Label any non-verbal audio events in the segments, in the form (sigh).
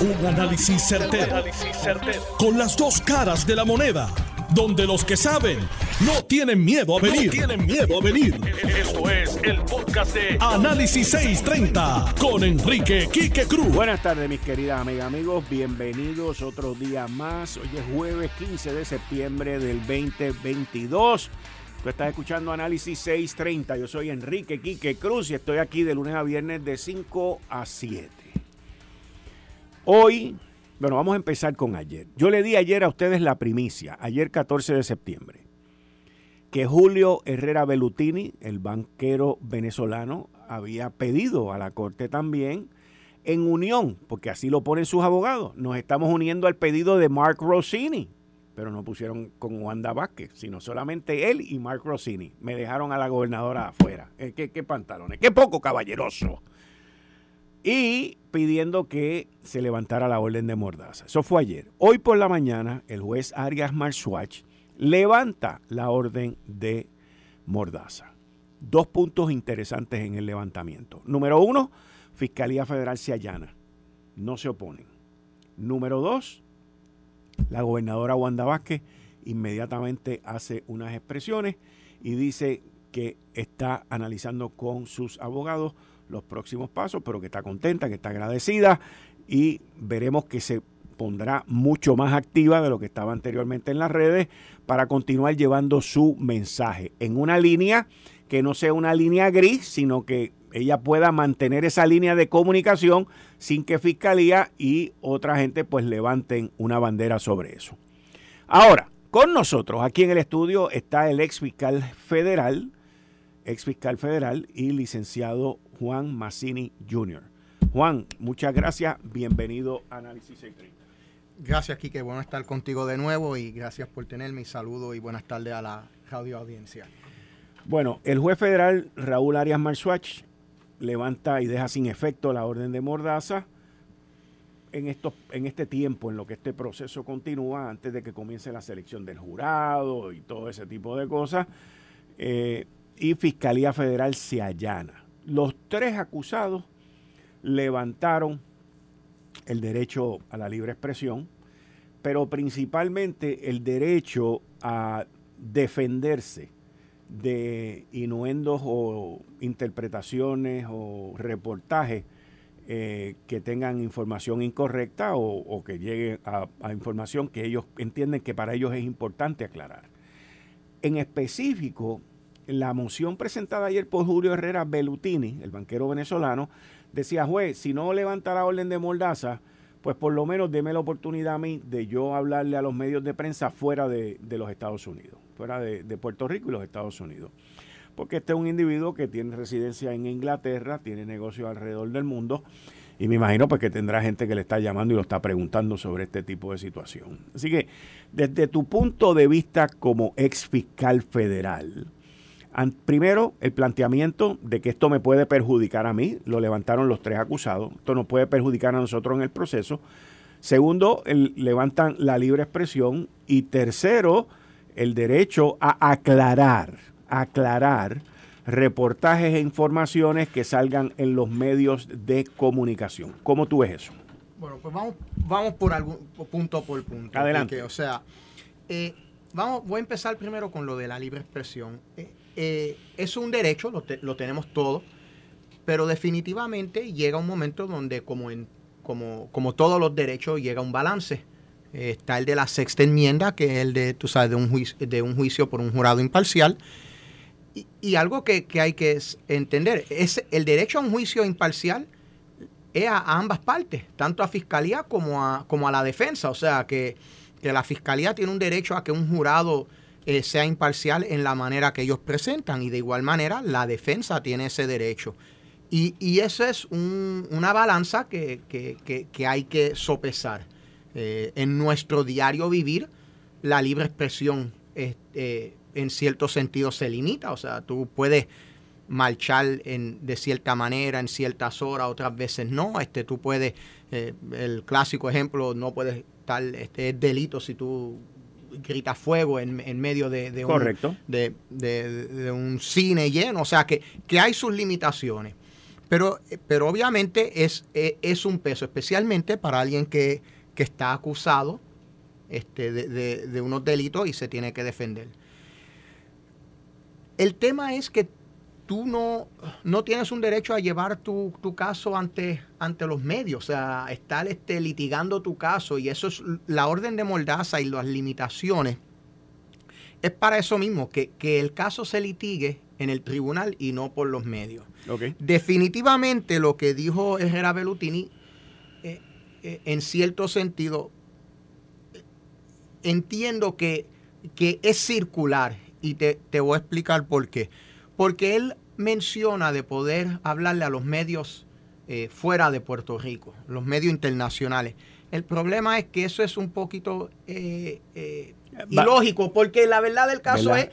Un análisis certero, Con las dos caras de la moneda. Donde los que saben no tienen miedo a venir. tienen miedo a venir. Esto es el podcast de Análisis 630 con Enrique Quique Cruz. Buenas tardes, mis queridas amigas, amigos. Bienvenidos otro día más. Hoy es jueves 15 de septiembre del 2022. Tú estás escuchando Análisis 630. Yo soy Enrique Quique Cruz y estoy aquí de lunes a viernes de 5 a 7. Hoy, bueno, vamos a empezar con ayer. Yo le di ayer a ustedes la primicia, ayer 14 de septiembre, que Julio Herrera Bellutini, el banquero venezolano, había pedido a la Corte también en unión, porque así lo ponen sus abogados. Nos estamos uniendo al pedido de Mark Rossini, pero no pusieron con Wanda Vázquez, sino solamente él y Mark Rossini. Me dejaron a la gobernadora afuera. Eh, ¿Qué, qué pantalones? ¡Qué poco caballeroso! Y pidiendo que se levantara la orden de mordaza. Eso fue ayer. Hoy por la mañana, el juez Arias Marswatch levanta la orden de mordaza. Dos puntos interesantes en el levantamiento. Número uno, Fiscalía Federal se allana. No se oponen. Número dos, la gobernadora Wanda Vázquez inmediatamente hace unas expresiones y dice que está analizando con sus abogados los próximos pasos, pero que está contenta, que está agradecida y veremos que se pondrá mucho más activa de lo que estaba anteriormente en las redes para continuar llevando su mensaje en una línea que no sea una línea gris, sino que ella pueda mantener esa línea de comunicación sin que Fiscalía y otra gente pues levanten una bandera sobre eso. Ahora, con nosotros aquí en el estudio está el ex fiscal federal, ex fiscal federal y licenciado Juan Massini Jr. Juan, muchas gracias. Bienvenido a Análisis 630. Gracias, Kike. Bueno estar contigo de nuevo y gracias por tenerme. Saludo y buenas tardes a la radio audiencia. Bueno, el juez federal Raúl Arias Marswatch levanta y deja sin efecto la orden de Mordaza en, en este tiempo, en lo que este proceso continúa, antes de que comience la selección del jurado y todo ese tipo de cosas. Eh, y Fiscalía Federal se allana los tres acusados levantaron el derecho a la libre expresión, pero principalmente el derecho a defenderse de inuendos o interpretaciones o reportajes eh, que tengan información incorrecta o, que lleguen a, a, información que ellos entienden que para ellos es importante aclarar. En específico, la moción presentada ayer por Julio Herrera Bellutini, el banquero venezolano, decía, juez, si no levanta la orden de Mordaza, pues por lo menos deme la oportunidad a mí de yo hablarle a los medios de prensa fuera de, los Estados Unidos, fuera de, Puerto Rico y los Estados Unidos. Porque este es un individuo que tiene residencia en Inglaterra, tiene negocios alrededor del mundo y me imagino pues que tendrá gente que le está llamando y lo está preguntando sobre este tipo de situación. Así que desde tu punto de vista como ex fiscal federal, Primero, el planteamiento de que esto me puede perjudicar a mí, lo levantaron los tres acusados, esto nos puede perjudicar a nosotros en el proceso. Segundo, levantan la libre expresión. Y tercero, el derecho a aclarar, aclarar reportajes e informaciones que salgan en los medios de comunicación. ¿Cómo tú ves eso? Bueno, pues vamos, vamos por algún punto por punto. Adelante. o sea, eh, vamos, voy a empezar primero con lo de la libre expresión. Eh, eh, es un derecho, lo, tenemos todos, pero definitivamente llega un momento donde, como, en, como, como todos los derechos, llega un balance. Eh, está el de la sexta enmienda, que es el de, tú sabes, de un juicio, de un juicio por un jurado imparcial. Y, algo que, hay que entender es el derecho a un juicio imparcial es a, ambas partes, tanto a fiscalía como a, como a la defensa. O sea, que, que la fiscalía tiene un derecho a que un jurado eh, sea imparcial en la manera que ellos presentan y de igual manera la defensa tiene ese derecho. Y, y eso es una balanza que, hay que sopesar. Eh, en nuestro diario vivir, la libre expresión eh, en cierto sentido se limita. O sea, tú puedes marchar en, de cierta manera en ciertas horas, otras veces no. Este, tú puedes, el clásico ejemplo, no puedes estar, este es delito si tú grita fuego en, en medio de, de, un, de, un, cine lleno. O sea, que, que hay sus limitaciones. Pero, pero obviamente es, e, es, un peso, especialmente para alguien que, que está acusado este, de, de, unos delitos y se tiene que defender. El tema es que tú no, no tienes un derecho a llevar tu, tu, caso ante, ante los medios, o sea, estar este, litigando tu caso y eso es la orden de Mordaza y las limitaciones. Es para eso mismo, que, que el caso se litigue en el tribunal y no por los medios. Definitivamente lo que dijo Herrera Bellutini, eh, eh, en cierto sentido, entiendo que, que es circular y te, te, voy a explicar por qué. Porque él menciona de poder hablarle a los medios eh, fuera de Puerto Rico, los medios internacionales. El problema es que eso es un poquito eh, eh, ilógico, porque la verdad del caso es,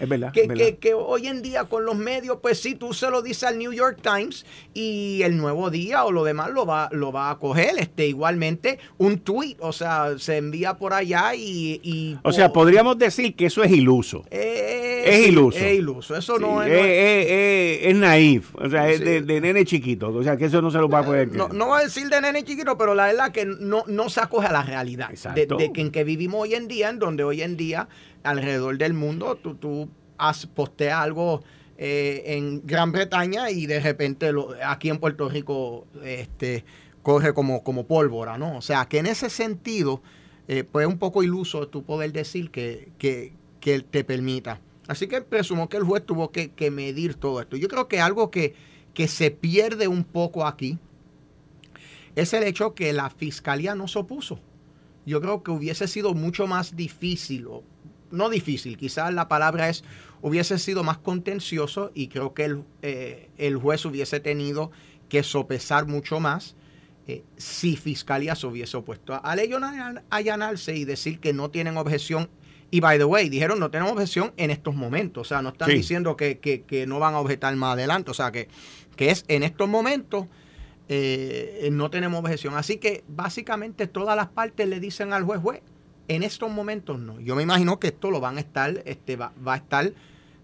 que, hoy en día con los medios, pues sí, tú se lo dices al New York Times y el Nuevo Día o lo demás lo va, lo va a coger. Este, igualmente, un tweet, o sea, se envía por allá y... o sea, podríamos decir que eso es iluso. Eh, es iluso. Es iluso, eso no es... Es, naif, o sea, es de, nene chiquito, o sea, que eso no se lo va a poder... No, no va a decir de nene chiquito, pero la verdad que no, no se acoge a la realidad de, de que en que vivimos hoy en día, en donde hoy en día alrededor del mundo, tú, tú posteas algo eh, en Gran Bretaña y de repente aquí en Puerto Rico este, corre como, como pólvora, ¿no? O sea, que en ese sentido, eh, pues es un poco iluso tú poder decir que, que, que te permita. Así que presumo que el juez tuvo que, que, medir todo esto. Yo creo que algo que, que se pierde un poco aquí es el hecho que la fiscalía no se opuso yo creo que hubiese sido mucho más difícil, o no difícil, quizás la palabra es, hubiese sido más contencioso y creo que el, eh, el juez hubiese tenido que sopesar mucho más eh, si Fiscalía se hubiese opuesto a, a allanarse y decir que no tienen objeción. Y by the way, dijeron no tenemos objeción en estos momentos. O sea, no están diciendo que, que, que, no van a objetar más adelante. O sea, que, que es en estos momentos eh, no tenemos objeción. Así que básicamente todas las partes le dicen al juez, juez, en estos momentos no. Yo me imagino que esto lo van a estar, este, va, a estar,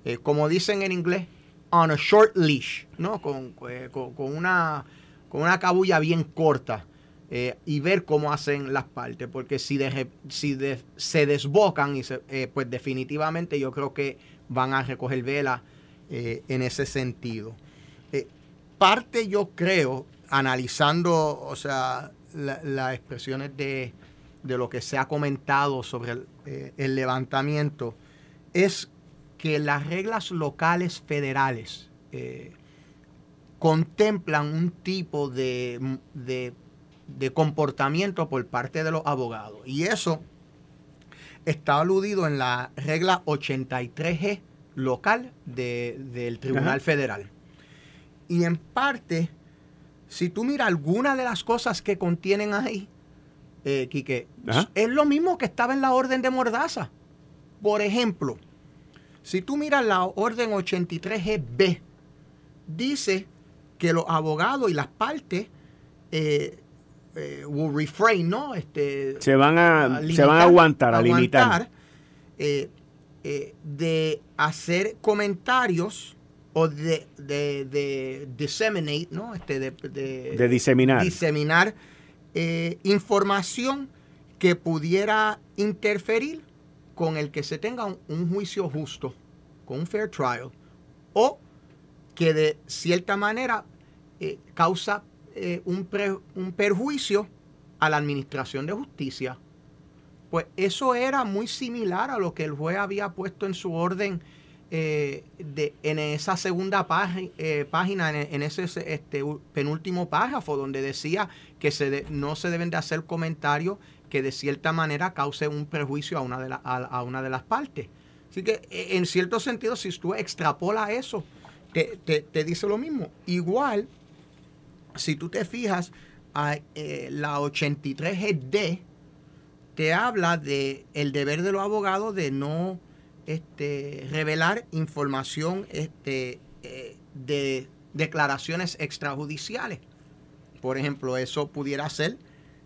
eh, como dicen en inglés, on a short leash, ¿no? Con, eh, una, con una cabulla bien corta. y ver cómo hacen las partes, porque si, si se desbocan, y pues definitivamente yo creo que van a recoger vela en ese sentido. parte yo creo analizando, o sea, las expresiones de, lo que se ha comentado sobre el, eh, levantamiento, es que las reglas locales federales eh, contemplan un tipo de, comportamiento por parte de los abogados. Y eso está aludido en la regla 83G local del Tribunal Federal. Y en parte si tú miras alguna de las cosas que contienen ahí, eh, Quique, es lo mismo que estaba en la orden de Mordaza. Por ejemplo, si tú miras la orden 83GB, dice que los abogados y las partes eh, eh, will refrain, ¿no? Este, se van a, se van a aguantar, a, limitar. Eh, de hacer comentarios o de, de, disseminate, ¿no? Este, de, de, diseminar. Diseminar eh, información que pudiera interferir con el que se tenga un, juicio justo, con un fair trial, o que de cierta manera eh, causa eh, un, un perjuicio a la administración de justicia. Pues eso era muy similar a lo que el juez había puesto en su orden eh, de, en esa segunda eh, página, en, ese este, penúltimo párrafo, donde decía que se no se deben de hacer comentarios que de cierta manera cause un perjuicio a una de, a, una de las partes. Así que e, en cierto sentido, si tú extrapolas eso, te, te, dice lo mismo. Igual, si tú te fijas, a, eh, la 83D te habla de deber de los abogados de no este, revelar información este, eh, de declaraciones extrajudiciales. Por ejemplo, eso pudiera ser,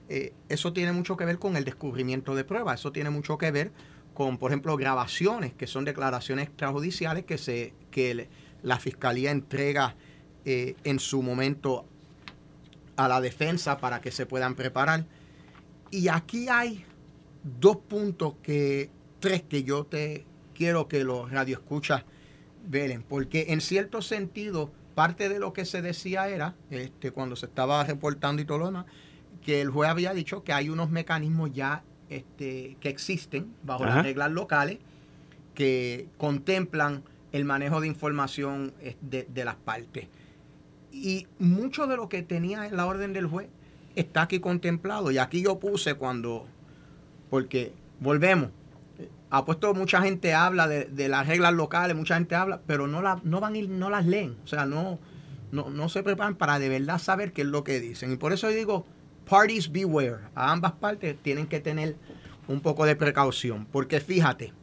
eh, eso tiene mucho que ver con el descubrimiento de pruebas, eso tiene mucho que ver con, por ejemplo, grabaciones, que son declaraciones extrajudiciales que, se, que la fiscalía entrega eh, en su momento a la defensa para que se puedan preparar. Y aquí hay dos puntos que, tres que yo te quiero que los radioescuchas velen, porque en cierto sentido, parte de lo que se decía era, este, cuando se estaba reportando y todo lo demás, que el juez había dicho que hay unos mecanismos ya este, que existen bajo las reglas locales que contemplan el manejo de información de, de las partes. Y mucho de lo que tenía en la orden del juez está aquí contemplado. Y aquí yo puse cuando, porque volvemos, ha puesto mucha gente habla de, las reglas locales, mucha gente habla, pero no, la, no van no las leen. O sea, no, no, no se preparan para de verdad saber qué es lo que dicen. Y por eso digo, parties beware. A ambas partes tienen que tener un poco de precaución. Porque fíjate,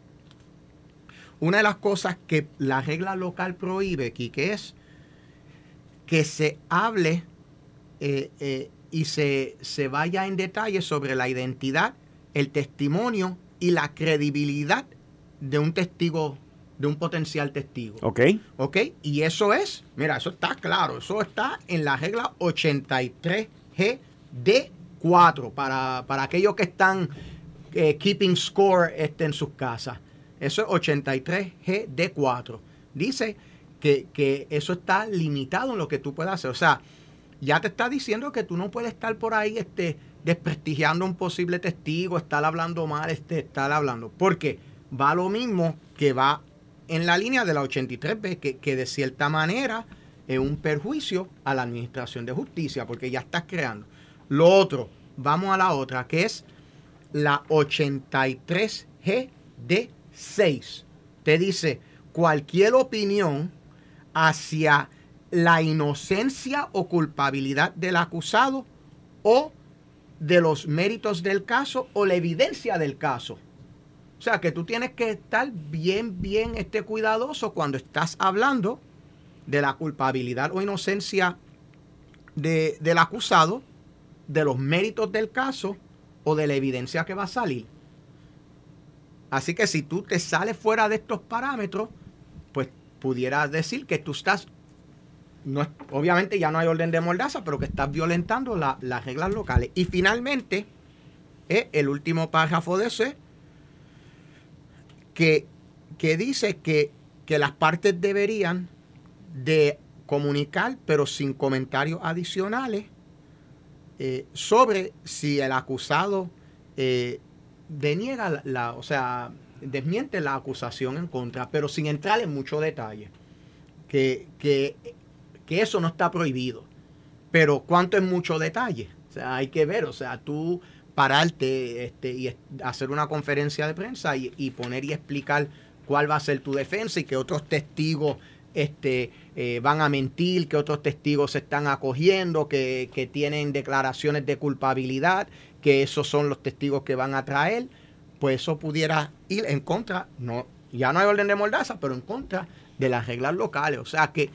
una de las cosas que la regla local prohíbe, aquí, que es que se hable eh, eh, y se, se vaya en detalle sobre la identidad, el testimonio y la credibilidad de un testigo, de un potencial testigo. Ok. Ok, y eso es, mira, eso está claro, eso está en la regla 83G de 4 para, para aquellos que están eh, keeping score este, en sus casas. Eso es 83G de 4. Dice que, eso está limitado en lo que tú puedes hacer. O sea, ya te está diciendo que tú no puedes estar por ahí este, desprestigiando un posible testigo, estar hablando mal, este, estar hablando. Porque va lo mismo que va en la línea de la 83B, que, que de cierta manera es un perjuicio a la administración de justicia, porque ya estás creando. Lo otro, vamos a la otra, que es la 83G de 6. Te dice, cualquier opinión hacia la inocencia o culpabilidad del acusado o de los méritos del caso o la evidencia del caso. O sea que tú tienes que estar bien, bien este, cuidadoso cuando estás hablando de la culpabilidad o inocencia del acusado, de los méritos del caso o de la evidencia que va a salir. Así que si tú te sales fuera de estos parámetros, pudiera decir que tú estás, obviamente ya no hay orden de mordaza, pero que estás violentando las reglas locales. Y finalmente, es el último párrafo de ese, que, que dice que, que las partes deberían de comunicar, pero sin comentarios adicionales, eh, sobre si el acusado eh, deniega la, o sea, desmiente la acusación en contra, pero sin entrar en mucho detalle. Que, que, eso no está prohibido. Pero ¿cuánto es mucho detalle? O sea, hay que ver, o sea, tú pararte este, y hacer una conferencia de prensa y, poner y explicar cuál va a ser tu defensa y que otros testigos este, eh, van a mentir, que otros testigos se están acogiendo, que, que tienen declaraciones de culpabilidad, que esos son los testigos que van a traer pues eso pudiera ir en contra, no, ya no hay orden de mordaza, pero en contra de las reglas locales. O sea que,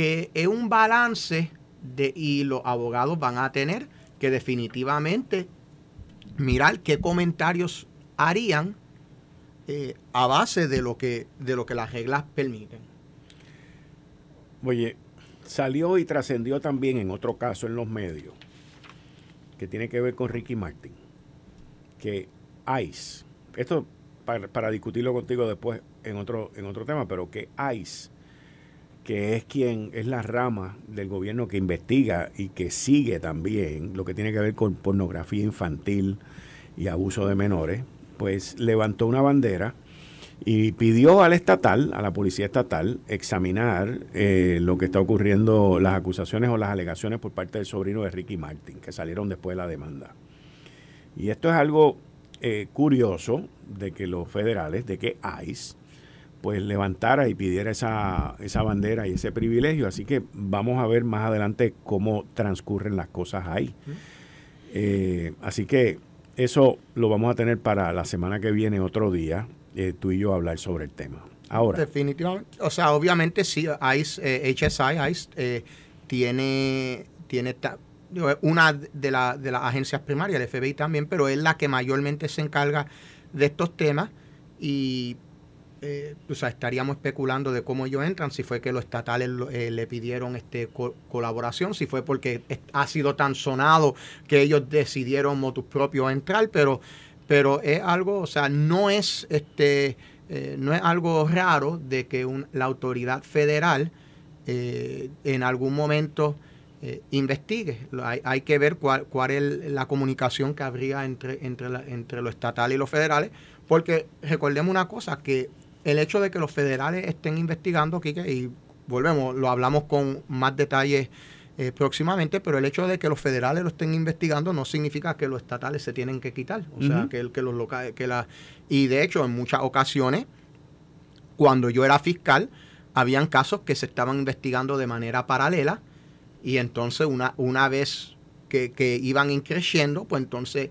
que es un balance de, y los abogados van a tener que definitivamente mirar qué comentarios harían eh, a base de lo que de lo que las reglas permiten. Oye, salió y trascendió también en otro caso en los medios que tiene que ver con Ricky Martin, que ICE, esto para, discutirlo contigo después en otro, en otro tema, pero que ICE, que es quien es la rama del gobierno que investiga y que sigue también lo que tiene que ver con pornografía infantil y abuso de menores, pues levantó una bandera y pidió al estatal, a la policía estatal, examinar eh, lo que está ocurriendo, las acusaciones o las alegaciones por parte del sobrino de Ricky Martin, que salieron después de la demanda. Y esto es algo eh, curioso de que los federales, de que ICE, pues levantara y pidiera esa, esa bandera y ese privilegio. Así que vamos a ver más adelante cómo transcurren las cosas ahí. Eh, así que eso lo vamos a tener para la semana que viene, otro día, eh, tú y yo hablar sobre el tema. Ahora. Definitivamente. O sea, obviamente sí, ICE, HSI, ICE, tiene, tiene una de, la, de las agencias primarias, el FBI también, pero es la que mayormente se encarga de estos temas y eh, o sea, estaríamos especulando de cómo ellos entran, si fue que los estatales eh, le pidieron este colaboración, si fue porque ha sido tan sonado que ellos decidieron motus propio entrar, pero, pero es algo, o sea, no es este eh, no es algo raro de que la autoridad federal en algún momento investigue. Hay, hay, que ver cuál, cuál es la comunicación que habría entre, entre, entre lo estatal y los federales, porque recordemos una cosa, que el hecho de que los federales estén investigando, Quique, y volvemos, lo hablamos con más detalles eh, próximamente, pero el hecho de que los federales lo estén investigando no significa que los estatales se tienen que quitar. O sea, que, el, que los locales, que la, y de hecho, en muchas ocasiones, cuando yo era fiscal, habían casos que se estaban investigando de manera paralela, y entonces una, una vez que, que iban increciendo, pues entonces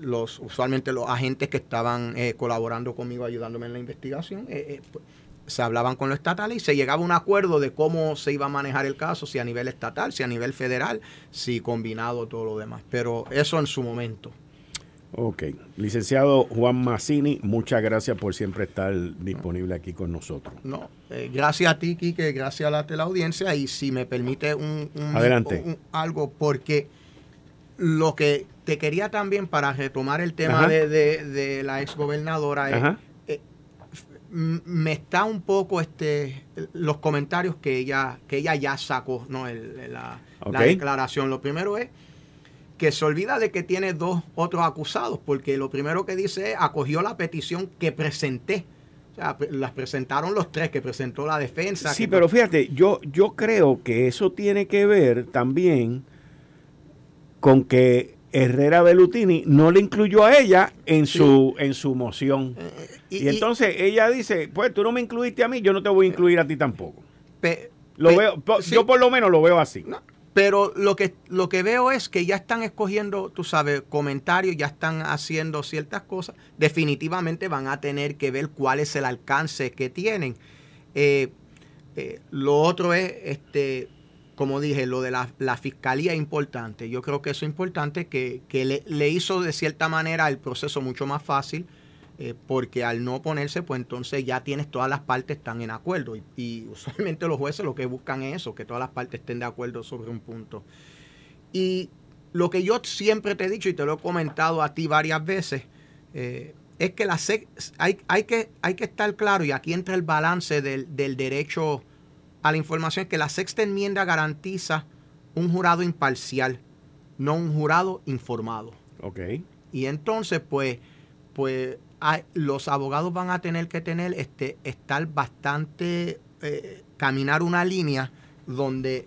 los usualmente los agentes que estaban eh, colaborando conmigo, ayudándome en la investigación, eh, eh, pues, se hablaban con los estatales y se llegaba a un acuerdo de cómo se iba a manejar el caso, si a nivel estatal, si a nivel federal, si combinado todo lo demás. Pero eso en su momento. Ok. Licenciado Juan Massini, muchas gracias por siempre estar disponible aquí con nosotros. No, gracias a ti, Quique, gracias a la teleaudiencia y si me permite un, Adelante. algo, porque lo que te quería también, para retomar el tema de, de, la exgobernadora, eh, me está un poco este los comentarios que ella, que ella ya sacó, ¿no? la, declaración. Lo primero es que se olvida de que tiene dos otros acusados, porque lo primero que dice es acogió la petición que presenté. O sea, las presentaron los tres que presentó la defensa. Sí, pero fíjate, yo, yo creo que eso tiene que ver también con que Herrera Bellutini no le incluyó a ella en su en su moción. Eh, y, entonces ella dice, pues tú no me incluiste a mí, yo no te voy a incluir a ti tampoco. lo veo, yo por lo menos lo veo así. pero lo que, lo que veo es que ya están escogiendo, tú sabes, comentarios, ya están haciendo ciertas cosas. Definitivamente van a tener que ver cuál es el alcance que tienen. Eh, eh, lo otro es, este, como dije, lo de la, fiscalía es importante. Yo creo que eso es importante, que, le, hizo de cierta manera el proceso mucho más fácil, eh, porque al no ponerse, pues entonces ya tienes todas las partes están en acuerdo. Y, (laughs) usualmente los jueces lo que buscan es eso, que todas las partes estén de acuerdo sobre un punto. Y lo que yo siempre te he dicho y te lo he comentado a ti varias veces, eh, es que hay, que estar claro, y aquí entra el balance del derecho a la información que la sexta enmienda garantiza un jurado imparcial, no un jurado informado. Ok. Y entonces, pues, pues los abogados van a tener que tener, este, estar bastante, eh, caminar una línea donde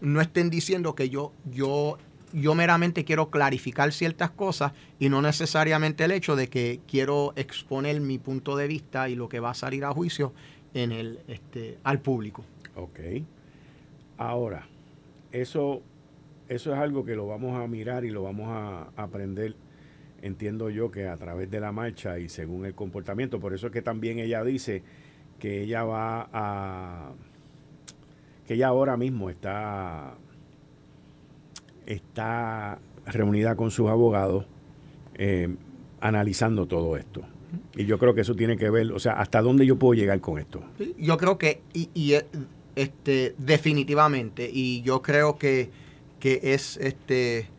no estén diciendo que yo, yo, yo meramente quiero clarificar ciertas cosas y no necesariamente el hecho de que quiero exponer mi punto de vista y lo que va a salir a juicio en el, este, al público. Ok. Ahora, eso, eso es algo que lo vamos a mirar y lo vamos a aprender, entiendo yo, que a través de la marcha y según el comportamiento. Por eso es que también ella dice que ella va a... que ella ahora mismo está, está reunida con sus abogados eh, analizando todo esto. Y yo creo que eso tiene que ver, o sea, hasta dónde yo puedo llegar con esto. Yo creo que, y, y este, definitivamente. Y yo creo que, es este,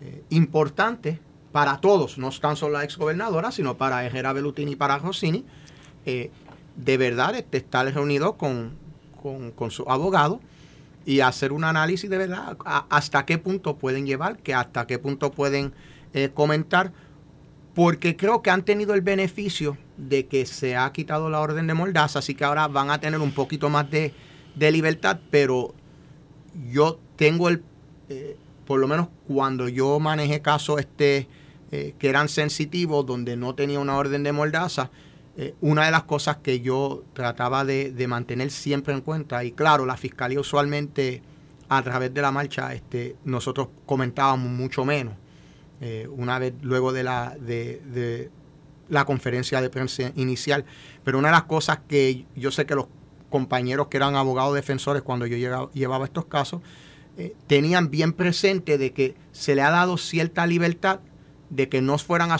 eh, importante para todos, no tan solo la exgobernadora, sino para Herrera Bellutini y para Rossini, eh, de verdad este, estar reunido con, con, su abogado y hacer un análisis de verdad hasta qué punto pueden llevar, que hasta qué punto pueden eh, comentar, porque creo que han tenido el beneficio de que se ha quitado la orden de Mordaza, así que ahora van a tener un poquito más de de libertad, pero yo tengo el, eh, por lo menos cuando yo manejé casos este, eh, que eran sensitivos, donde no tenía una orden de mordaza, eh, una de las cosas que yo trataba de, mantener siempre en cuenta, y claro, la fiscalía usualmente a través de la marcha, este, nosotros comentábamos mucho menos. una vez luego de la, de, de la conferencia de prensa inicial, pero una de las cosas que yo sé que los compañeros que eran abogados defensores cuando yo llevaba estos casos, eh, tenían bien presente de que se le ha dado cierta libertad de que no fueran a,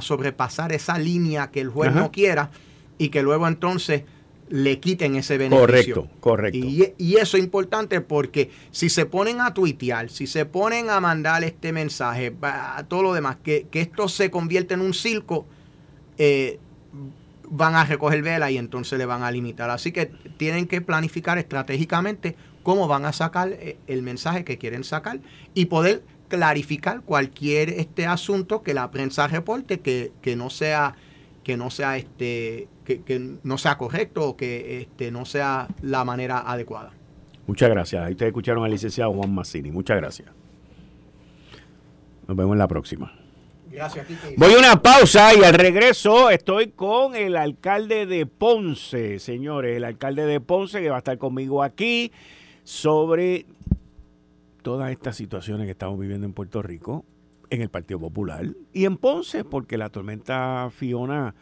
sobrepasar esa línea que el juez no quiera y que luego entonces le quiten ese beneficio. Correcto, correcto. Y, eso es importante porque si se ponen a tuitear, si se ponen a mandar este mensaje, a todo lo demás, que, esto se convierte en un circo, eh, van a recoger vela y entonces le van a limitar. Así que tienen que planificar estratégicamente cómo van a sacar eh, el mensaje que quieren sacar y poder clarificar cualquier este asunto que la prensa reporte que, que no sea que no sea este que, no sea correcto o que este, no sea la manera adecuada. Muchas gracias. Ahí ustedes escucharon al licenciado Juan Massini. Muchas gracias. Nos vemos en la próxima. Voy a una pausa y al regreso estoy con el alcalde de Ponce, señores. El alcalde de Ponce que va a estar conmigo aquí sobre todas estas situaciones que estamos viviendo en Puerto Rico, en el Partido Popular y en Ponce, porque la tormenta Fiona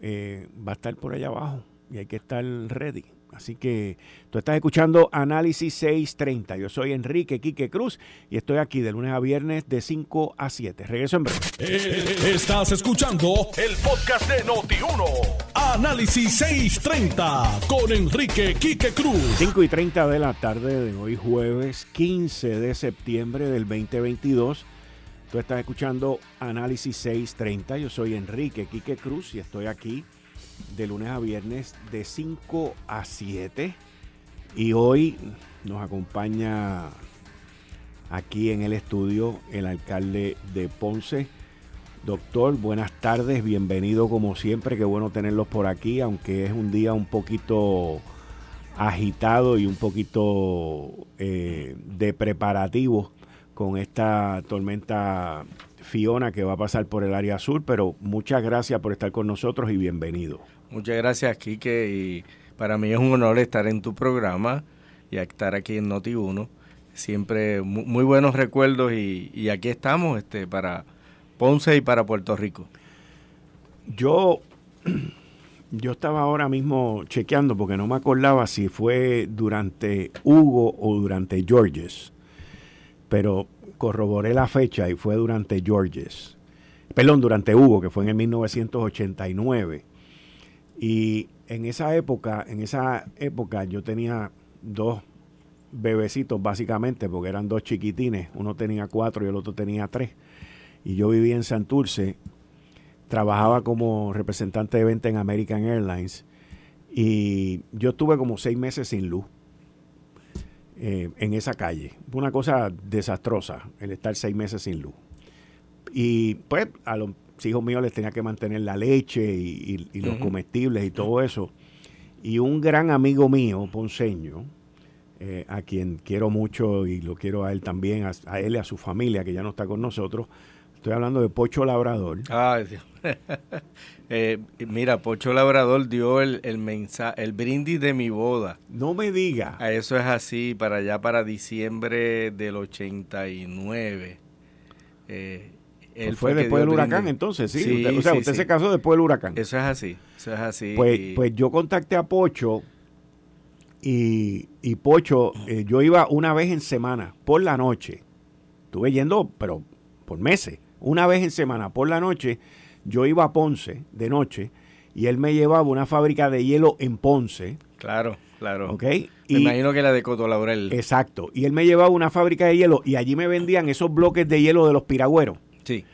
eh, va a estar por allá abajo y hay que estar ready. Así que tú estás escuchando Análisis 630. Yo soy Enrique Quique Cruz y estoy aquí de lunes a viernes de 5 a 7. Regreso en breve. Eh, estás escuchando el podcast de Noti1. Análisis 630 con Enrique Quique Cruz. 5 y 30 de la tarde de hoy, jueves 15 de septiembre del 2022. Tú estás escuchando Análisis 630. Yo soy Enrique Quique Cruz y estoy aquí de lunes a viernes de 5 a 7. Y hoy nos acompaña aquí en el estudio el alcalde de Ponce. Doctor, buenas tardes, bienvenido como siempre, qué bueno tenerlos por aquí, aunque es un día un poquito agitado y un poquito eh, de preparativo con esta tormenta Fiona que va a pasar por el área sur, pero muchas gracias por estar con nosotros y bienvenido. Muchas gracias, Kike, y para mí es un honor estar en tu programa y estar aquí en Noti1. Siempre muy, buenos recuerdos y, aquí estamos este, para Ponce y para Puerto Rico. Yo, (clears throat) yo estaba ahora mismo chequeando porque no me acordaba si fue durante Hugo o durante Georges pero corroboré la fecha y fue durante Georges. Perdón, durante Hugo, que fue en el 1989. Y en esa época, en esa época yo tenía dos bebecitos básicamente, porque eran dos chiquitines, uno tenía cuatro y el otro tenía tres. Y yo vivía en Santurce, trabajaba como representante de venta en American Airlines y yo estuve como seis meses sin luz. Eh, en esa calle. Fue una cosa desastrosa el estar seis meses sin luz. Y pues a los hijos míos les tenía que mantener la leche y, los comestibles y todo eso. Y un gran amigo mío, ponceño, eh, a quien quiero mucho y lo quiero a él también, a, él y a su familia, que ya no está con nosotros, Estoy hablando de Pocho Labrador. (laughs) Eh, mira, Pocho Labrador dio el, el mensaje, el brindis de mi boda. No me diga. Eso es así, para allá, para diciembre del 89. Eh, él fue, después del huracán, entonces, sí. o sea, usted se casó después del huracán. Eso es así, eso es así. Pues, pues yo contacté a Pocho y, y Pocho, eh, yo iba una vez en semana, por la noche. Estuve yendo, pero por meses una vez en semana por la noche, yo iba a Ponce de noche y él me llevaba una fábrica de hielo en Ponce. Claro, claro. ¿Ok? Me imagino que la de Coto Laurel. Exacto. Y él me llevaba una fábrica de hielo y allí me vendían esos bloques de hielo de los piragüeros. Sí.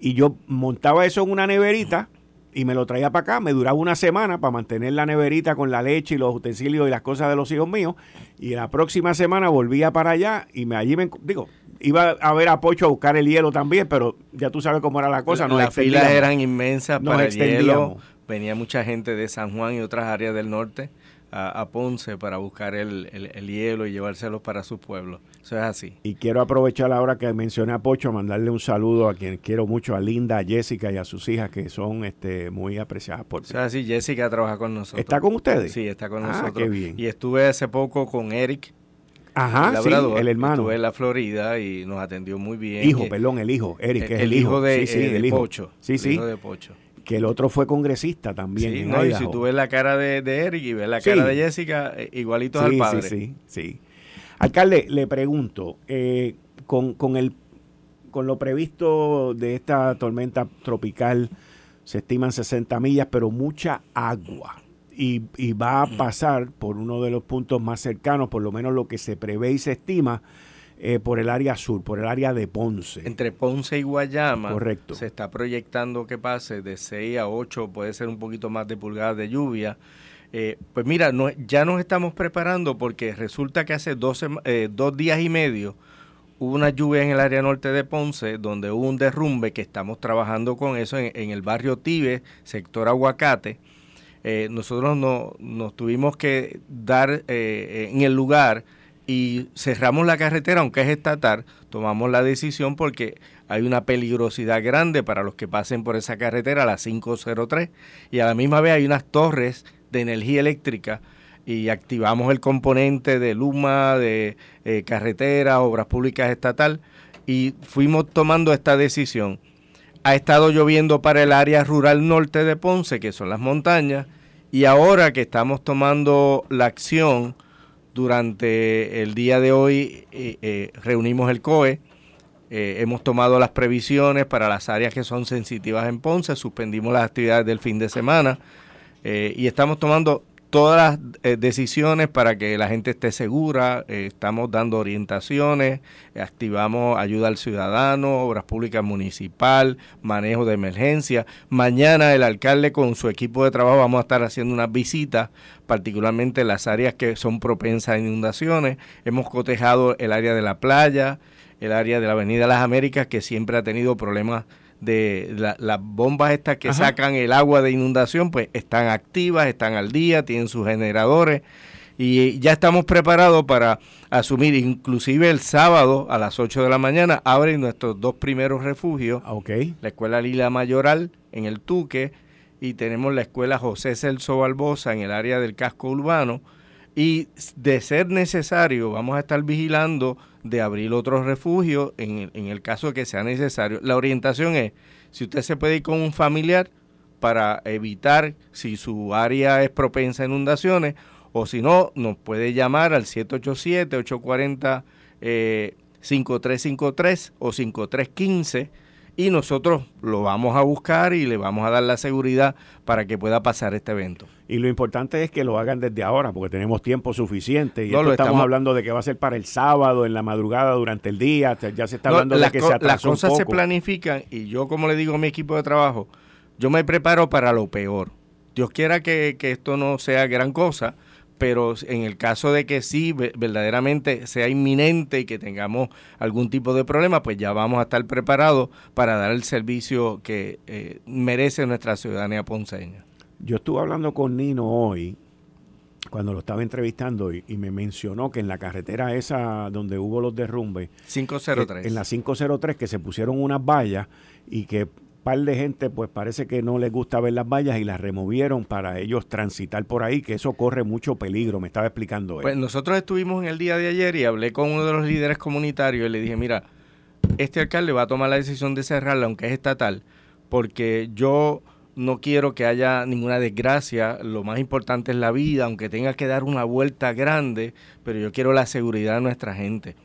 Y yo montaba eso en una neverita y me lo traía para acá. Me duraba una semana para mantener la neverita con la leche y los utensilios y las cosas de los hijos míos. Y la próxima semana volvía para allá y me, allí me, digo, iba a ver a Pocho a buscar el hielo también, pero ya tú sabes cómo era la cosa. Las filas eran inmensas para el hielo. Venía mucha gente de San Juan y otras áreas del norte a, Ponce para buscar el, hielo y llevárselos para su pueblo. Eso es así. Y quiero aprovechar ahora que mencioné a Pocho, mandarle un saludo a quien quiero mucho, a Linda, a Jessica y a sus hijas que son este, muy apreciadas por ti. Eso es así, Jessica trabaja con nosotros. ¿Está con ustedes? Sí, está con ah, nosotros. Qué bien. Y estuve hace poco con Eric, Ajá, sí, el hermano. Estuve en la Florida y nos atendió muy bien. Hijo, perdón, el hijo, Eric, el, el, hijo, de, sí, sí, hijo. Pocho. Sí, sí. de Pocho. Que el otro fue congresista también. Sí, no, y si tú ves la cara de, Eric y ves la cara de Jessica, eh, igualitos al padre. Sí, sí, sí. Alcalde, le pregunto, eh, con, con, el, con lo previsto de esta tormenta tropical se estiman 60 millas, pero mucha agua. Y, y, va a pasar por uno de los puntos más cercanos, por lo menos lo que se prevé y se estima, eh, por el área sur, por el área de Ponce. Entre Ponce y Guayama Correcto. se está proyectando que pase de 6 a 8, puede ser un poquito más de pulgadas de lluvia. Eh, pues mira, no, ya nos estamos preparando porque resulta que hace dos, eh, dos días y medio hubo una lluvia en el área norte de Ponce donde hubo un derrumbe que estamos trabajando con eso en, el barrio Tibe, sector Aguacate. Nosotros no, nos tuvimos que dar en el lugar y cerramos la carretera, aunque es estatal, tomamos la decisión porque hay una peligrosidad grande para los que pasen por esa carretera, la 503, y a la misma vez hay unas torres de energía eléctrica y activamos el componente de Luma, de eh, carretera, obras públicas estatal, y fuimos tomando esta decisión. Ha estado lloviendo para el área rural norte de Ponce, que son las montañas, y ahora que estamos tomando la acción, durante el día de hoy eh, eh, reunimos el COE, eh, hemos tomado las previsiones para las áreas que son sensitivas en Ponce, suspendimos las actividades del fin de semana y estamos tomando todas las eh, decisiones para que la gente esté segura, eh, estamos dando orientaciones, activamos ayuda al ciudadano, obras públicas municipal, manejo de emergencia. Mañana el alcalde con su equipo de trabajo vamos a estar haciendo unas visitas, particularmente en las áreas que son propensas a inundaciones. Hemos cotejado el área de la playa, el área de la Avenida Las Américas, que siempre ha tenido problemas de las bombas estas que sacan el agua de inundación, pues están activas, están al día, tienen sus generadores. Y ya estamos preparados para asumir, inclusive el sábado a las 8 de la mañana abren nuestros dos primeros refugios, ah, la escuela Lila Mayoral en el Tuque y tenemos la escuela José Celso Barbosa en el área del casco urbano y de ser necesario vamos a estar vigilando de abrir otros refugios en, en el caso que sea necesario. La orientación es, si usted se puede ir con un familiar para evitar si su área es propensa a inundaciones, o si no, nos puede llamar al 787-840-5353 eh, o 5315 y nosotros lo vamos a buscar y le vamos a dar la seguridad para que pueda pasar este evento. Y lo importante es que lo hagan desde ahora, porque tenemos tiempo suficiente. Y esto estamos, hablando de que va a ser para el sábado, en la madrugada, durante el día. Ya se está hablando de que se Las cosas se planifican y yo, como le digo a mi equipo de trabajo, yo me preparo para lo peor. Dios quiera que, que esto no sea gran cosa, pero en el caso de que sí verdaderamente sea inminente y que tengamos algún tipo de problema, pues ya vamos a estar preparados para dar el servicio que eh, merece nuestra ciudadanía ponceña. Yo estuve hablando con Nino hoy, cuando lo estaba entrevistando, y, me mencionó que en la carretera esa donde hubo los derrumbes, 503. en la 503, que se pusieron unas vallas y que par de gente pues parece que no les gusta ver las vallas y las removieron para ellos transitar por ahí, que eso corre mucho peligro, me estaba explicando él. Pues nosotros estuvimos en el día de ayer y hablé con uno de los líderes comunitarios y le dije, mira, este alcalde va a tomar la decisión de cerrarla, aunque es estatal, porque yo no quiero que haya ninguna desgracia, lo más importante es la vida, aunque tenga que dar una vuelta grande, pero yo quiero la seguridad de nuestra gente.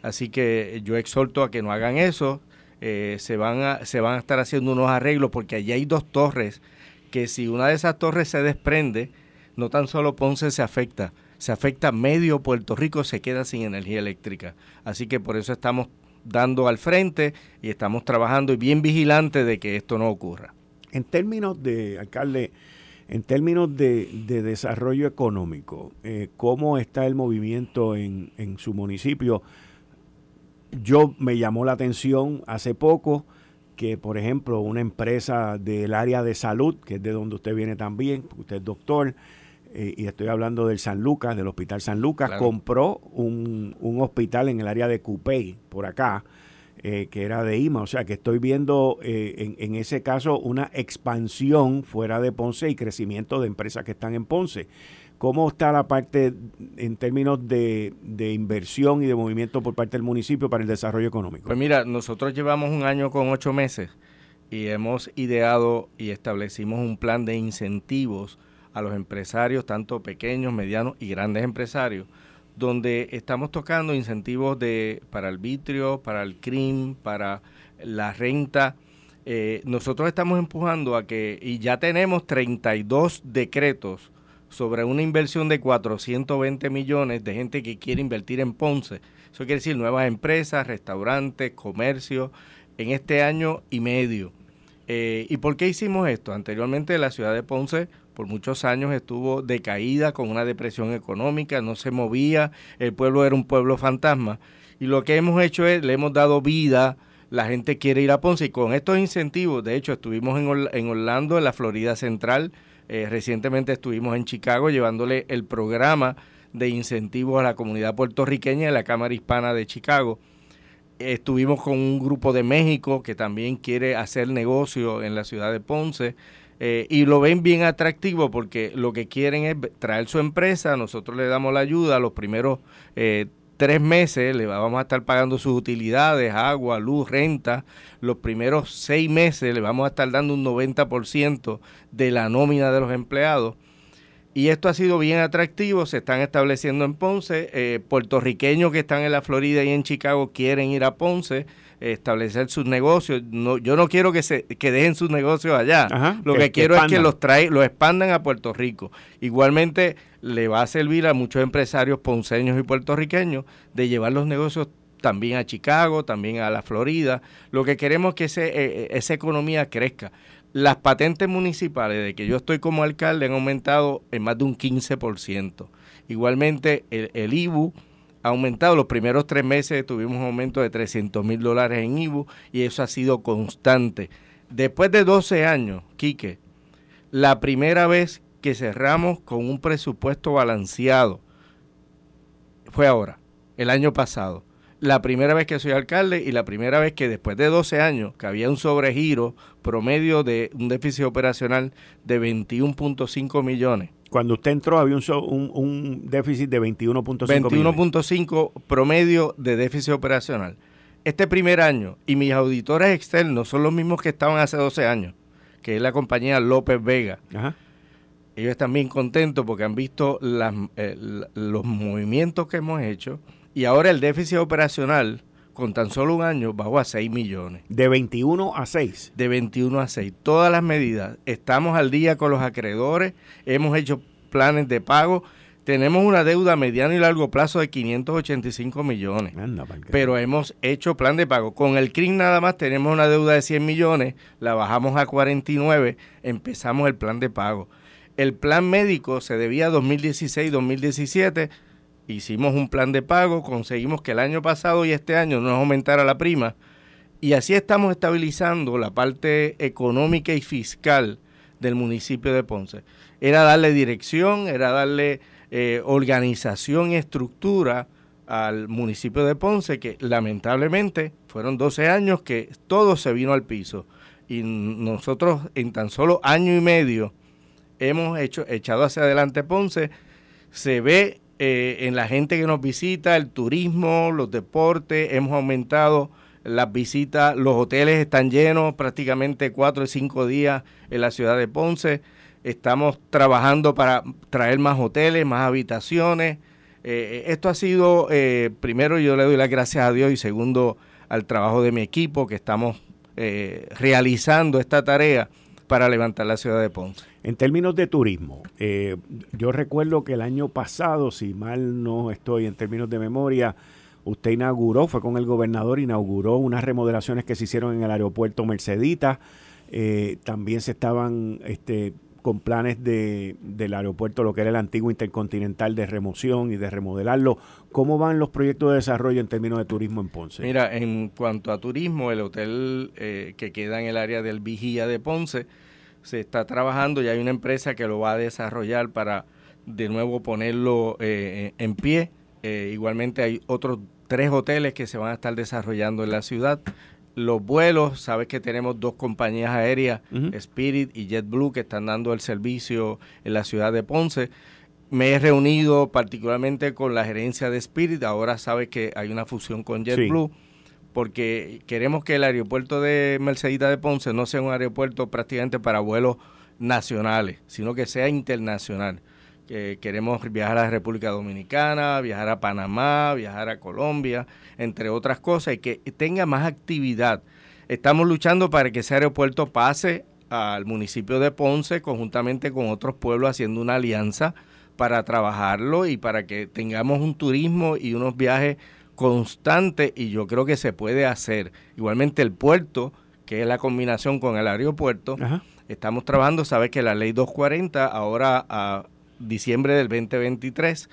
Así que yo exhorto a que no hagan eso, eh, se, van a, se van a estar haciendo unos arreglos porque allí hay dos torres que si una de esas torres se desprende, no tan solo Ponce se afecta, se afecta medio Puerto Rico, se queda sin energía eléctrica. Así que por eso estamos dando al frente y estamos trabajando y bien vigilantes de que esto no ocurra. En términos de, alcalde, en términos de, desarrollo económico, eh, ¿cómo está el movimiento en, en su municipio? Yo me llamó la atención hace poco que, por ejemplo, una empresa del área de salud, que es de donde usted viene también, usted es doctor, eh, y estoy hablando del San Lucas, del Hospital San Lucas, compró un, un, hospital en el área de Cupey, por acá, eh, que era de IMA. O sea que estoy viendo eh, en, ese caso una expansión fuera de Ponce y crecimiento de empresas que están en Ponce. ¿Cómo está la parte en términos de, inversión y de movimiento por parte del municipio para el desarrollo económico? Pues mira, nosotros llevamos un año con ocho meses y hemos ideado y establecimos un plan de incentivos a los empresarios, tanto pequeños, medianos y grandes empresarios, donde estamos tocando incentivos de, para el vitrio, para el CRIM, para la renta, eh, nosotros estamos empujando a que, y ya tenemos 32 decretos sobre una inversión de 420 millones de gente que quiere invertir en Ponce. Eso quiere decir nuevas empresas, restaurantes, comercio, en este año y medio. Eh, ¿Y por qué hicimos esto? Anteriormente la ciudad de Ponce por muchos años estuvo decaída con una depresión económica, no se movía, el pueblo era un pueblo fantasma. Y lo que hemos hecho es, le hemos dado vida, la gente quiere ir a Ponce y con estos incentivos, de hecho estuvimos en, en Orlando, en la Florida Central, eh, recientemente estuvimos en Chicago llevándole el programa de incentivos a la comunidad puertorriqueña de la Cámara Hispana de Chicago. Estuvimos con un grupo de México que también quiere hacer negocio en la ciudad de Ponce. Eh, y lo ven bien atractivo porque lo que quieren es traer su empresa, nosotros le damos la ayuda los primeros eh, tres meses le vamos a estar pagando sus utilidades, agua, luz, renta. Los primeros seis meses le vamos a estar dando un 90% de la nómina de los empleados. Y esto ha sido bien atractivo, se están estableciendo en Ponce, eh, puertorriqueños que están en la Florida y en Chicago quieren ir a Ponce, establecer sus negocios. No, yo no quiero que se que dejen sus negocios allá. Lo que, quiero es que los trae, los expandan a Puerto Rico. Igualmente le va a servir a muchos empresarios ponceños y puertorriqueños de llevar los negocios también a Chicago, también a la Florida. Lo que queremos es que ese, eh, eh, esa economía crezca. Las patentes municipales de que yo estoy como alcalde han aumentado en más de un 15%. Igualmente el, el IBU aumentado. Los primeros tres meses tuvimos un aumento de 300 mil dólares en IBU y eso ha sido constante. Después de 12 años, Quique, la primera vez que cerramos con un presupuesto balanceado fue ahora, el año pasado. La primera vez que soy alcalde y la primera vez que después de 12 años que había un sobregiro promedio de un déficit operacional de 21.5 millones cuando usted entró había un, un, déficit de 21.5 21.5 promedio de déficit operacional. Este primer año, y mis auditores externos son los mismos que estaban hace 12 años, que es la compañía López Vega. Ellos están bien contentos porque han visto eh, los movimientos que hemos hecho y ahora el déficit operacional con tan solo un año bajó a 6 millones. De 21 a 6. De 21 a 6. Todas las medidas. Estamos al día con los acreedores, hemos hecho planes de pago. Tenemos una deuda a mediano y largo plazo de 585 millones. pero hemos hecho plan de pago. Con el CRIM nada más tenemos una deuda de 100 millones, la bajamos a 49, empezamos el plan de pago. El plan médico se debía a 2016-2017 hicimos un plan de pago, conseguimos que el año pasado y este año nos aumentara la prima y así estamos estabilizando la parte económica y fiscal del municipio de Ponce. Era darle dirección, era darle eh, organización y estructura al municipio de Ponce, que lamentablemente fueron 12 años que todo se vino al piso. Y nosotros en tan solo año y medio hemos hecho, echado hacia adelante Ponce. Se ve eh, en la gente que nos visita, el turismo, los deportes, hemos aumentado las visitas, los hoteles están llenos prácticamente cuatro o cinco días en la ciudad de Ponce. Estamos trabajando para traer más hoteles, más habitaciones. Eh, esto ha sido, eh, primero yo le doy las gracias a Dios y segundo al trabajo de mi equipo que estamos realizando esta tarea para levantar la ciudad de Ponce. En términos de turismo, eh, yo recuerdo que el año pasado, si mal no estoy en términos de memoria, usted inauguró, fue con el gobernador, inauguró unas remodelaciones que se hicieron en el aeropuerto Mercedita. Eh, también se estaban este, con planes de, del aeropuerto, lo que era el antiguo intercontinental de remoción y de remodelarlo. ¿Cómo van los proyectos de desarrollo en términos de turismo en Ponce? Mira, en cuanto a turismo, el hotel eh, que queda en el área del Vigía de Ponce, se está trabajando y hay una empresa que lo va a desarrollar para de nuevo ponerlo eh, en pie. Eh, igualmente hay otros tres hoteles que se van a estar desarrollando en la ciudad. Los vuelos, sabes que tenemos dos compañías aéreas, Spirit y JetBlue, que están dando el servicio en la ciudad de Ponce. Me he reunido particularmente con la gerencia de Spirit, ahora sabes que hay una fusión con JetBlue porque queremos que el aeropuerto de Mercedita de Ponce no sea un aeropuerto prácticamente para vuelos nacionales, sino que sea internacional. Que queremos viajar a la República Dominicana, viajar a Panamá, viajar a Colombia, entre otras cosas, y que tenga más actividad. estamos luchando para que ese aeropuerto pase al municipio de Ponce conjuntamente con otros pueblos haciendo una alianza para trabajarlo y para que tengamos un turismo y unos viajes constantes y yo creo que se puede hacer. Igualmente el puerto, que es la combinación con el aeropuerto, estamos trabajando, sabes que la ley 240 ahora a diciembre del 2023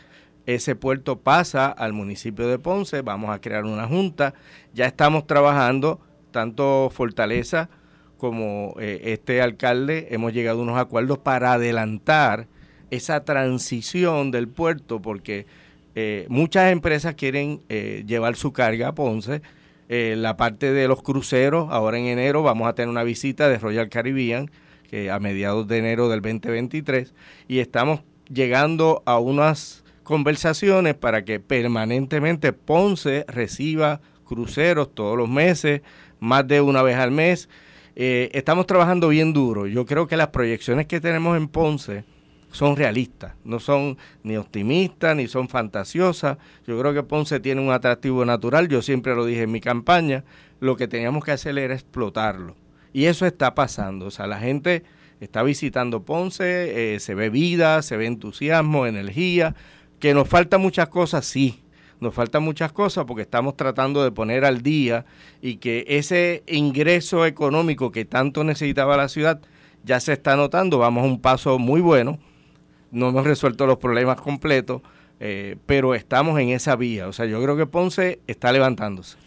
ese puerto pasa al municipio de Ponce, vamos a crear una junta, ya estamos trabajando, tanto Fortaleza como eh, este alcalde, hemos llegado a unos acuerdos para adelantar esa transición del puerto, porque eh, muchas empresas quieren eh, llevar su carga a Ponce. la parte de los cruceros, ahora en enero vamos a tener una visita de Royal Caribbean, que a mediados de enero del 2023, y estamos llegando a unas conversaciones para que permanentemente Ponce reciba cruceros todos los meses, más de una vez al mes. Eh, estamos trabajando bien duro. Yo creo que las proyecciones que tenemos en Ponce son realistas, no son ni optimistas ni son fantasiosas. Yo creo que Ponce tiene un atractivo natural, yo siempre lo dije en mi campaña, lo que teníamos que hacer era explotarlo. Y eso está pasando, o sea, la gente está visitando Ponce, eh, se ve vida, se ve entusiasmo, energía, que nos faltan muchas cosas, sí, nos faltan muchas cosas porque estamos tratando de poner al día y que ese ingreso económico que tanto necesitaba la ciudad ya se está notando, vamos a un paso muy bueno, no hemos resuelto los problemas completos, eh, pero estamos en esa vía, o sea, yo creo que Ponce está levantándose.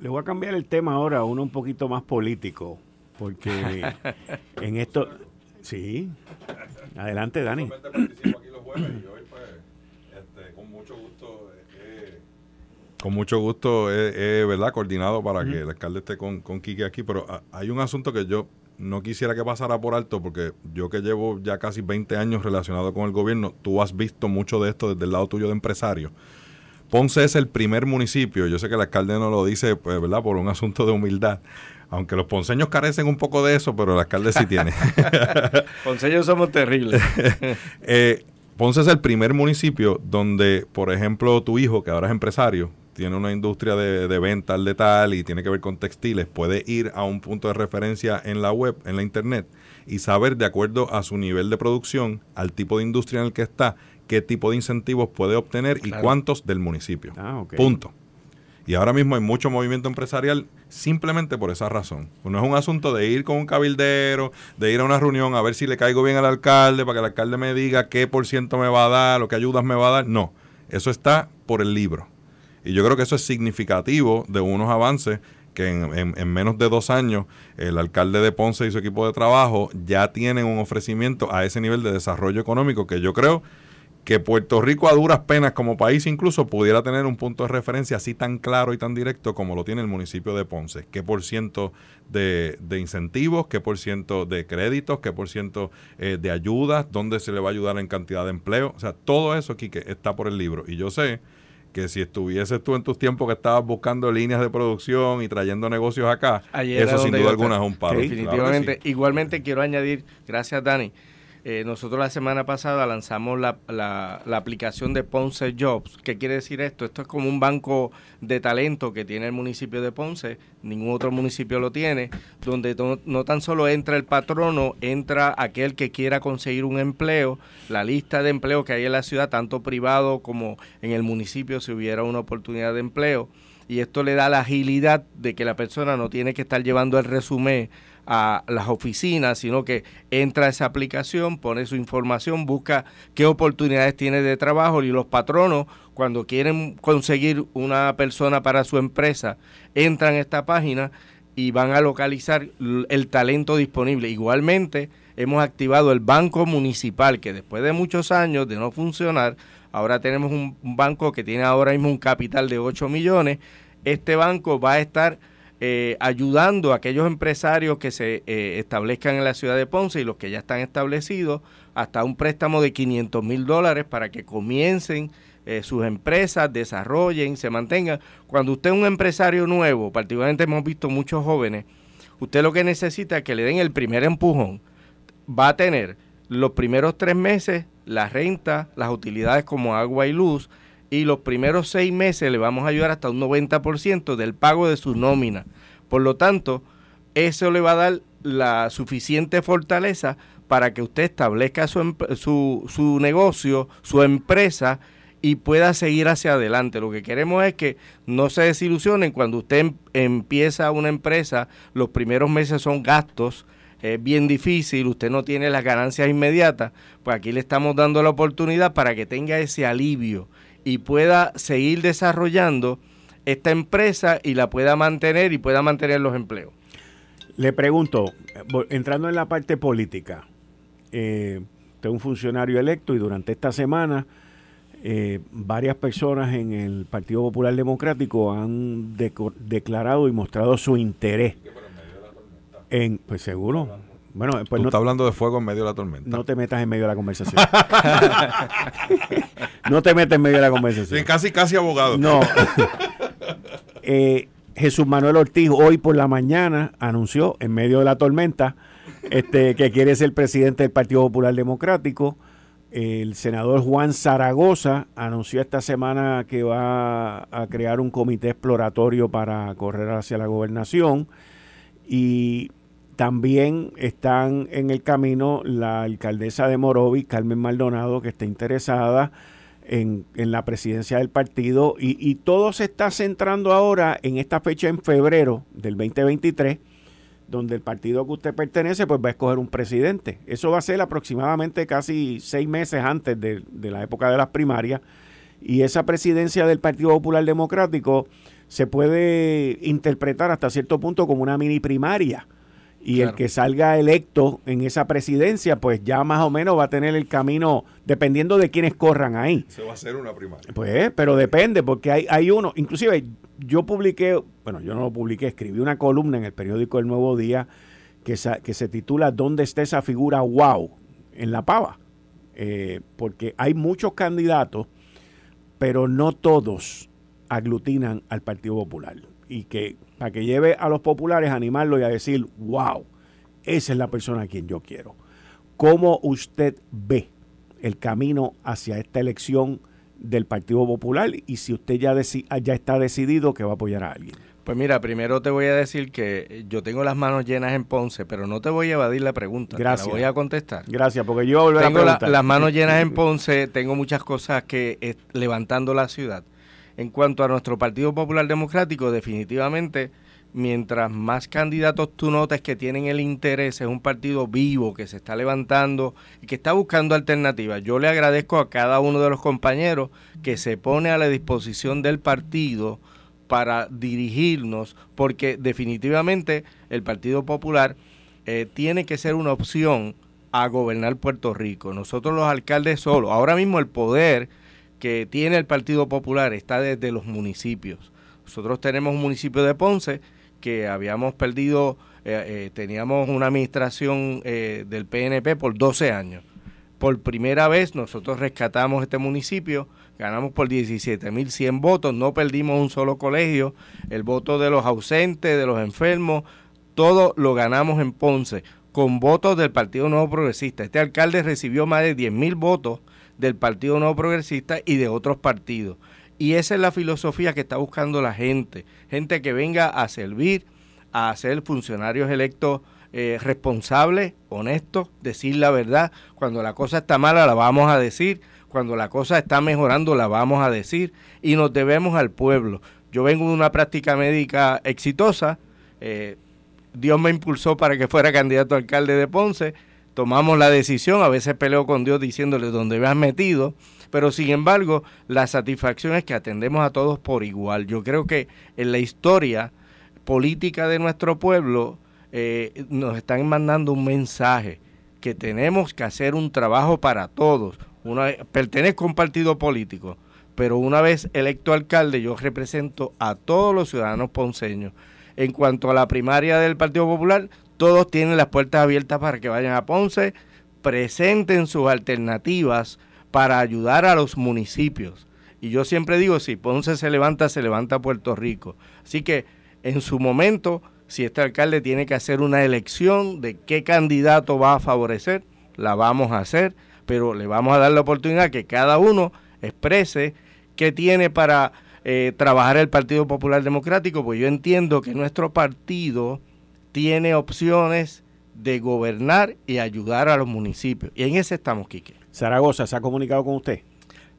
Le voy a cambiar el tema ahora a uno un poquito más político, porque en esto... Sí, adelante Dani mucho gusto, eh, con mucho gusto, he, ¿verdad? Coordinado para que el alcalde esté con, con Quique aquí, pero hay un asunto que yo no quisiera que pasara por alto, porque yo que llevo ya casi 20 años relacionado con el gobierno, tú has visto mucho de esto desde el lado tuyo de empresario. Ponce es el primer municipio, yo sé que el alcalde no lo dice, pues, ¿verdad? Por un asunto de humildad, aunque los ponceños carecen un poco de eso, pero el alcalde sí tiene. (laughs) ponceños somos terribles. (laughs) eh, Ponce es el primer municipio donde, por ejemplo, tu hijo, que ahora es empresario, tiene una industria de, de venta de tal y tiene que ver con textiles, puede ir a un punto de referencia en la web, en la internet, y saber de acuerdo a su nivel de producción, al tipo de industria en el que está, qué tipo de incentivos puede obtener y cuántos del municipio. Ah, Punto. Y ahora mismo hay mucho movimiento empresarial simplemente por esa razón. No es un asunto de ir con un cabildero, de ir a una reunión a ver si le caigo bien al alcalde, para que el alcalde me diga qué por ciento me va a dar o qué ayudas me va a dar. No, eso está por el libro. Y yo creo que eso es significativo de unos avances que en, en, menos de dos años el alcalde de Ponce y su equipo de trabajo ya tienen un ofrecimiento a ese nivel de desarrollo económico que yo creo que Puerto Rico a duras penas como país incluso pudiera tener un punto de referencia así tan claro y tan directo como lo tiene el municipio de Ponce. ¿Qué por ciento de, incentivos, qué por ciento de créditos, qué por ciento eh, de ayudas, dónde se le va a ayudar en cantidad de empleo? O sea, todo eso aquí que está por el libro. Y yo sé que si estuvieses tú en tus tiempos que estabas buscando líneas de producción y trayendo negocios acá, eso sin duda alguna es un paro. Definitivamente. Igualmente quiero añadir, gracias Dani, eh, nosotros la semana pasada lanzamos la, la, aplicación de Ponce Jobs. ¿Qué quiere decir esto? Esto es como un banco de talento que tiene el municipio de Ponce, ningún otro municipio lo tiene, donde no, tan solo entra el patrono, entra aquel que quiera conseguir un empleo, la lista de empleo que hay en la ciudad, tanto privado como en el municipio si hubiera una oportunidad de empleo. Y esto le da la agilidad de que la persona no tiene que estar llevando el resumen a las oficinas, sino que entra a esa aplicación, pone su información, busca qué oportunidades tiene de trabajo y los patronos, cuando quieren conseguir una persona para su empresa, entran a esta página y van a localizar el talento disponible. Igualmente, hemos activado el Banco Municipal, que después de muchos años de no funcionar, ahora tenemos un, banco que tiene ahora mismo un capital de 8 millones. Este banco va a estar eh, ayudando a aquellos empresarios que se eh, establezcan en la ciudad de Ponce y los que ya están establecidos hasta un préstamo de 500 mil dólares para que comiencen eh, sus empresas, desarrollen, se mantengan. Cuando usted es un empresario nuevo, particularmente hemos visto muchos jóvenes, usted lo que necesita es que le den el primer empujón. Va a tener los primeros tres meses la renta, las utilidades como agua y luz, y los primeros seis meses le vamos a ayudar hasta un 90% del pago de su nómina Por lo tanto, eso le va a dar la suficiente fortaleza para que usted establezca su, su, su negocio, su empresa y pueda seguir hacia adelante. Lo que queremos es que no se desilusionen cuando usted em, empieza una empresa, los primeros meses son gastos, es bien difícil, usted no tiene las ganancias inmediatas, pues aquí le estamos dando la oportunidad para que tenga ese alivio y pueda seguir desarrollando esta empresa y la pueda mantener y pueda mantener los empleos. Le pregunto, entrando en la parte política, eh, usted es un funcionario electo y durante esta semana eh, varias personas en el Partido Popular Democrático han declarado y mostrado su interés en, pues seguro. Bueno, pues no, está hablando de fuego en medio de la tormenta. No te metas en medio de la conversación. (laughs) no te metas en medio de la conversación. Sí, casi, casi abogado. No. (laughs) Eh, Jesús Manuel Ortiz hoy por la mañana anunció en medio de la tormenta este, que quiere ser presidente del Partido Popular Democrático. El senador Juan Zaragoza anunció esta semana que va a crear un comité exploratorio para correr hacia la gobernación. Y también están en el camino la alcaldesa de Morovi, Carmen Maldonado, que está interesada en, la presidencia del partido. Y, y, todo se está centrando ahora en esta fecha en febrero del 2023, donde el partido que usted pertenece pues va a escoger un presidente. Eso va a ser aproximadamente casi seis meses antes de, de la época de las primarias. Y esa presidencia del Partido Popular Democrático se puede interpretar hasta cierto punto como una mini primaria. Y el que salga electo en esa presidencia, pues ya más o menos va a tener el camino, dependiendo de quienes corran ahí. Se va a hacer una primaria. Pues, pero depende, porque hay, hay uno, inclusive yo publiqué, bueno, yo no lo publiqué, escribí una columna en el periódico El Nuevo Día que, que se titula ¿Dónde está esa figura wow? En la pava. Eh, porque hay muchos candidatos, pero no todos aglutinan al Partido Popular. Y que para que lleve a los populares a animarlo y a decir, wow, esa es la persona a quien yo quiero. ¿Cómo usted ve el camino hacia esta elección del Partido Popular y si usted ya, ya está decidido que va a apoyar a alguien? Pues mira, primero te voy a decir que yo tengo las manos llenas en Ponce, pero no te voy a evadir la pregunta. Gracias. Te la voy a contestar. Gracias, porque yo tengo las manos llenas en (laughs) Ponce, tengo muchas cosas que levantando la ciudad. En cuanto a nuestro Partido Popular Democrático, definitivamente, mientras más candidatos tú notes que tienen el interés, es un partido vivo que se está levantando y que está buscando alternativas. Yo le agradezco a cada uno de los compañeros que se pone a la disposición del partido para dirigirnos, porque definitivamente el Partido Popular eh, tiene que ser una opción a gobernar Puerto Rico. Nosotros los alcaldes solos, ahora mismo el poder que tiene el Partido Popular está desde los municipios. Nosotros tenemos un municipio de Ponce que habíamos perdido, eh, eh, teníamos una administración eh, del PNP por 12 años. Por primera vez nosotros rescatamos este municipio, ganamos por 17.100 votos, no perdimos un solo colegio, el voto de los ausentes, de los enfermos, todo lo ganamos en Ponce, con votos del Partido Nuevo Progresista. Este alcalde recibió más de 10.000 votos del Partido Nuevo Progresista y de otros partidos. Y esa es la filosofía que está buscando la gente, gente que venga a servir, a ser funcionarios electos eh, responsables, honestos, decir la verdad. Cuando la cosa está mala la vamos a decir, cuando la cosa está mejorando la vamos a decir y nos debemos al pueblo. Yo vengo de una práctica médica exitosa, eh, Dios me impulsó para que fuera candidato a alcalde de Ponce, tomamos la decisión, a veces peleo con Dios diciéndole dónde me has metido, pero sin embargo la satisfacción es que atendemos a todos por igual. Yo creo que en la historia política de nuestro pueblo eh, nos están mandando un mensaje que tenemos que hacer un trabajo para todos. Una, pertenezco a un partido político, pero una vez electo alcalde yo represento a todos los ciudadanos ponceños. En cuanto a la primaria del Partido Popular, todos tienen las puertas abiertas para que vayan a Ponce, presenten sus alternativas para ayudar a los municipios. Y yo siempre digo, si Ponce se levanta, se levanta Puerto Rico. Así que en su momento, si este alcalde tiene que hacer una elección de qué candidato va a favorecer, la vamos a hacer, pero le vamos a dar la oportunidad que cada uno exprese qué tiene para eh, trabajar el Partido Popular Democrático, pues yo entiendo que nuestro partido tiene opciones de gobernar y ayudar a los municipios. Y en ese estamos, Quique. Zaragoza, ¿se ha comunicado con usted?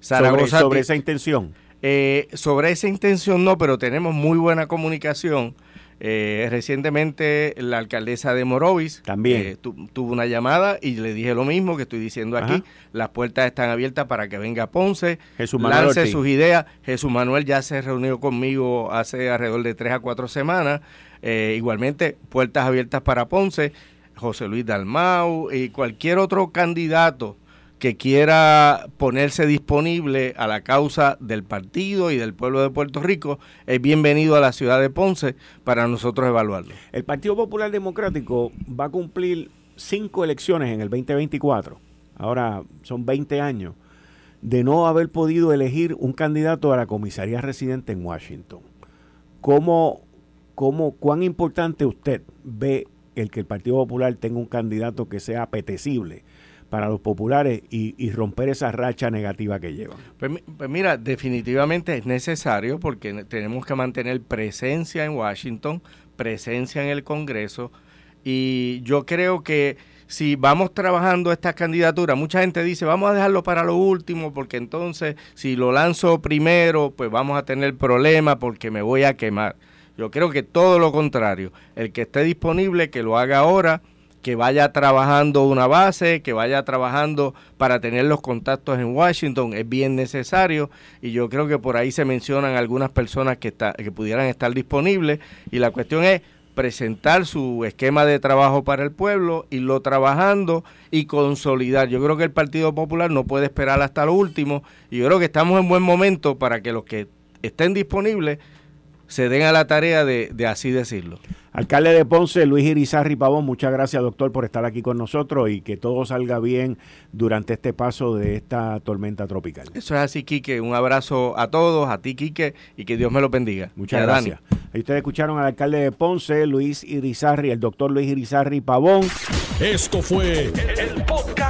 Zaragoza, sobre, esa intención. Eh, sobre esa intención no, pero tenemos muy buena comunicación eh, recientemente la alcaldesa de Morovis también eh, tuvo una llamada y le dije lo mismo que estoy diciendo aquí. Las puertas están abiertas para que venga Ponce, Jesús lance sus ideas. Jesús Manuel ya se reunió conmigo hace alrededor de tres a cuatro semanas. Eh, igualmente, puertas abiertas para Ponce, José Luis Dalmau y cualquier otro candidato que quiera ponerse disponible a la causa del partido y del pueblo de Puerto Rico es bienvenido a la ciudad de Ponce para nosotros evaluarlo. El Partido Popular Democrático va a cumplir cinco elecciones en el 2024, ahora son 20 años, de no haber podido elegir un candidato a la comisaría residente en Washington. ¿Cómo, cómo, ¿Cuán importante usted ve el que el Partido Popular tenga un candidato que sea apetecible? para los populares y, romper esa racha negativa que llevan? Pues, pues, mira, definitivamente es necesario porque tenemos que mantener presencia en Washington, presencia en el Congreso y yo creo que si vamos trabajando estas candidaturas, mucha gente dice, vamos a dejarlo para lo último, porque entonces si lo lanzo primero, pues vamos a tener problemas porque me voy a quemar. Yo creo que todo lo contrario, el que esté disponible, que lo haga ahora, que vaya trabajando una base, que vaya trabajando para tener los contactos en Washington, es bien necesario. Y yo creo que por ahí se mencionan algunas personas que, que pudieran estar disponibles. Y la cuestión es presentar su esquema de trabajo para el pueblo, irlo trabajando y consolidar. Yo creo que el Partido Popular no puede esperar hasta lo último. Y yo creo que estamos en buen momento para que los que estén disponibles se den a la tarea de, de así decirlo. Alcalde de Ponce, Luis Irizarri Pavón, muchas gracias doctor por estar aquí con nosotros y que todo salga bien durante este paso de esta tormenta tropical. Eso es así, Quique. Un abrazo a todos, a ti, Quique, y que Dios me lo bendiga. Muchas gracias. Ahí ustedes escucharon al alcalde de Ponce, Luis Irizarri, el doctor Luis Irizarri Pavón. Esto fue el, podcast